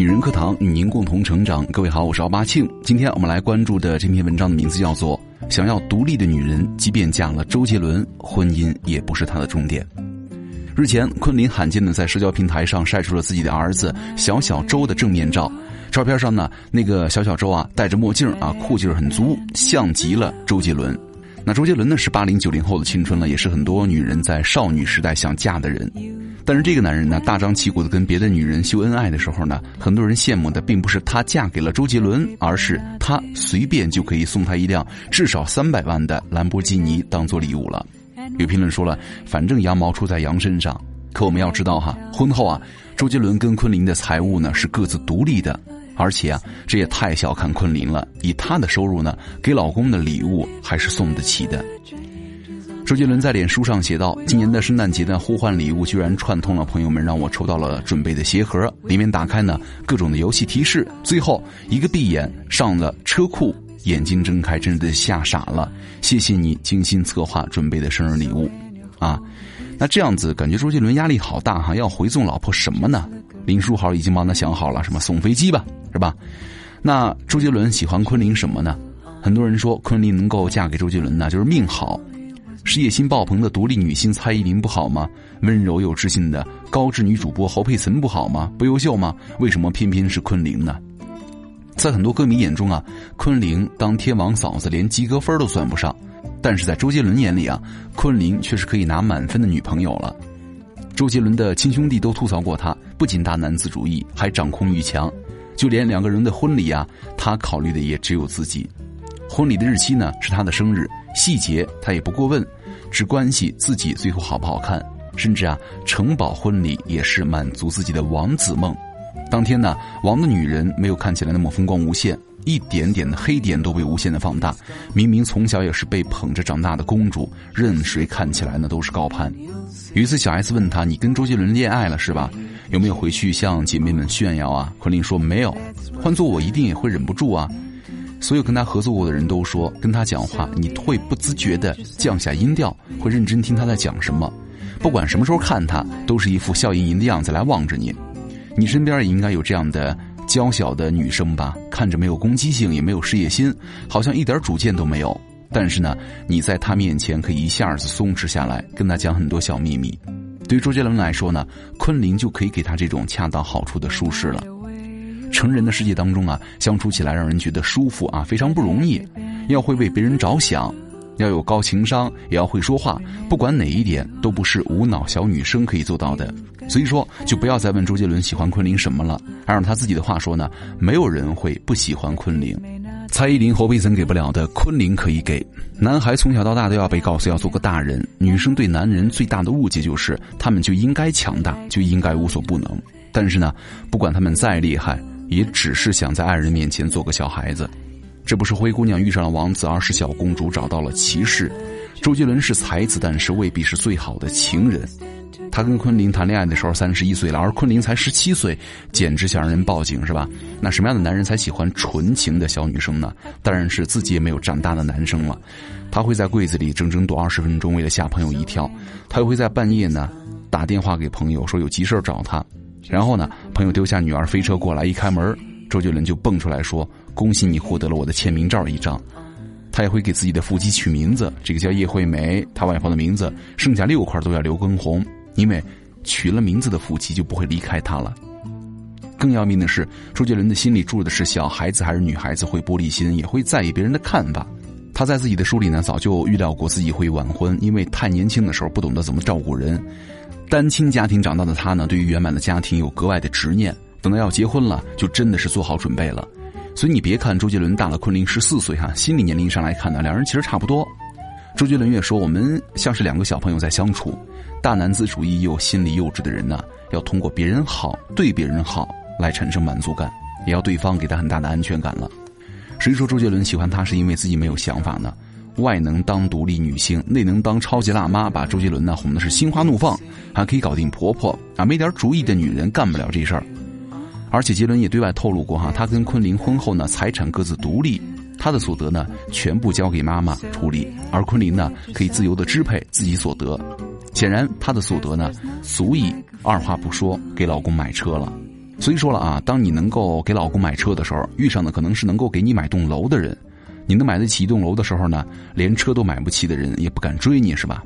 女人课堂与您共同成长。各位好，我是奥巴庆。今天我们来关注的这篇文章的名字叫做《想要独立的女人，即便嫁了周杰伦，婚姻也不是她的终点》。日前，昆凌罕见的在社交平台上晒出了自己的儿子小小周的正面照。照片上呢，那个小小周啊，戴着墨镜啊，酷劲儿很足，像极了周杰伦。那周杰伦呢，是八零九零后的青春了，也是很多女人在少女时代想嫁的人。但是这个男人呢，大张旗鼓的跟别的女人秀恩爱的时候呢，很多人羡慕的并不是他嫁给了周杰伦，而是他随便就可以送他一辆至少三百万的兰博基尼当做礼物了。有评论说了，反正羊毛出在羊身上。可我们要知道哈，婚后啊，周杰伦跟昆凌的财务呢是各自独立的，而且啊，这也太小看昆凌了。以她的收入呢，给老公的礼物还是送得起的。周杰伦在脸书上写道：“今年的圣诞节的互换礼物居然串通了朋友们，让我抽到了准备的鞋盒，里面打开呢各种的游戏提示，最后一个闭眼上了车库，眼睛睁开，真的吓傻了。谢谢你精心策划准备的生日礼物，啊，那这样子感觉周杰伦压力好大哈，要回送老婆什么呢？林书豪已经帮他想好了，什么送飞机吧，是吧？那周杰伦喜欢昆凌什么呢？很多人说昆凌能够嫁给周杰伦呢，就是命好。”事业心爆棚的独立女星蔡依林不好吗？温柔又知性的高知女主播侯佩岑不好吗？不优秀吗？为什么偏偏是昆凌呢？在很多歌迷眼中啊，昆凌当天王嫂子连及格分都算不上，但是在周杰伦眼里啊，昆凌却是可以拿满分的女朋友了。周杰伦的亲兄弟都吐槽过他，不仅大男子主义，还掌控欲强，就连两个人的婚礼啊，他考虑的也只有自己。婚礼的日期呢是他的生日。细节他也不过问，只关系自己最后好不好看，甚至啊，城堡婚礼也是满足自己的王子梦。当天呢，王的女人没有看起来那么风光无限，一点点的黑点都被无限的放大。明明从小也是被捧着长大的公主，任谁看起来呢都是高攀。有一次，小 S 问他：“你跟周杰伦恋爱了是吧？有没有回去向姐妹们炫耀啊？”昆凌说：“没有，换做我一定也会忍不住啊。”所有跟他合作过的人都说，跟他讲话你会不自觉的降下音调，会认真听他在讲什么。不管什么时候看他，都是一副笑盈盈的样子来望着你。你身边也应该有这样的娇小的女生吧？看着没有攻击性，也没有事业心，好像一点主见都没有。但是呢，你在他面前可以一下子松弛下来，跟他讲很多小秘密。对于周杰伦来说呢，昆凌就可以给他这种恰到好处的舒适了。成人的世界当中啊，相处起来让人觉得舒服啊，非常不容易。要会为别人着想，要有高情商，也要会说话。不管哪一点，都不是无脑小女生可以做到的。所以说，就不要再问周杰伦喜欢昆凌什么了。按照他自己的话说呢，没有人会不喜欢昆凌。蔡依林、侯佩岑给不了的，昆凌可以给。男孩从小到大都要被告诉要做个大人，女生对男人最大的误解就是他们就应该强大，就应该无所不能。但是呢，不管他们再厉害。也只是想在爱人面前做个小孩子，这不是灰姑娘遇上了王子，而是小公主找到了骑士。周杰伦是才子，但是未必是最好的情人。他跟昆凌谈恋爱的时候三十一岁了，而昆凌才十七岁，简直想让人报警是吧？那什么样的男人才喜欢纯情的小女生呢？当然是自己也没有长大的男生了。他会在柜子里整整躲二十分钟，为了吓朋友一跳。他又会在半夜呢打电话给朋友，说有急事找他。然后呢，朋友丢下女儿飞车过来，一开门，周杰伦就蹦出来说：“恭喜你获得了我的签名照一张。”他也会给自己的腹肌取名字，这个叫叶惠美，他外婆的名字，剩下六块都叫刘畊宏，因为取了名字的腹肌就不会离开他了。更要命的是，周杰伦的心里住的是小孩子还是女孩子，会玻璃心，也会在意别人的看法。他在自己的书里呢，早就预料过自己会晚婚，因为太年轻的时候不懂得怎么照顾人。单亲家庭长大的他呢，对于圆满的家庭有格外的执念。等到要结婚了，就真的是做好准备了。所以你别看周杰伦大了昆凌十四岁哈，心理年龄上来看呢，两人其实差不多。周杰伦也说，我们像是两个小朋友在相处。大男子主义又心理幼稚的人呢，要通过别人好、对别人好来产生满足感，也要对方给他很大的安全感了。谁说周杰伦喜欢他是因为自己没有想法呢？外能当独立女星，内能当超级辣妈，把周杰伦呢哄的是心花怒放，还可以搞定婆婆啊！没点主意的女人干不了这事儿。而且杰伦也对外透露过哈，他跟昆凌婚后呢，财产各自独立，他的所得呢全部交给妈妈处理，而昆凌呢可以自由的支配自己所得。显然，她的所得呢足以二话不说给老公买车了。所以说了啊，当你能够给老公买车的时候，遇上的可能是能够给你买栋楼的人；你能买得起一栋楼的时候呢，连车都买不起的人也不敢追你，是吧？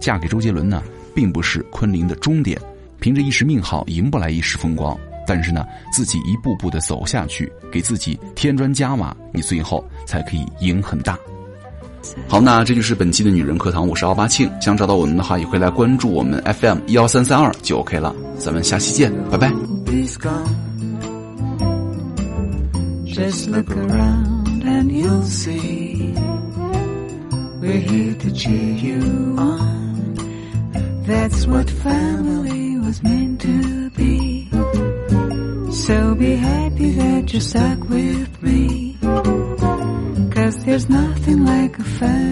嫁给周杰伦呢，并不是昆凌的终点，凭着一时命好赢不来一时风光，但是呢，自己一步步的走下去，给自己添砖加瓦，你最后才可以赢很大。好，那这就是本期的女人课堂，我是奥巴庆。想找到我们的话，也可以来关注我们 FM 幺三三二就 OK 了。咱们下期见，拜拜。That's what family was meant to be. So be happy that you're stuck with me. Cause there's nothing like a family.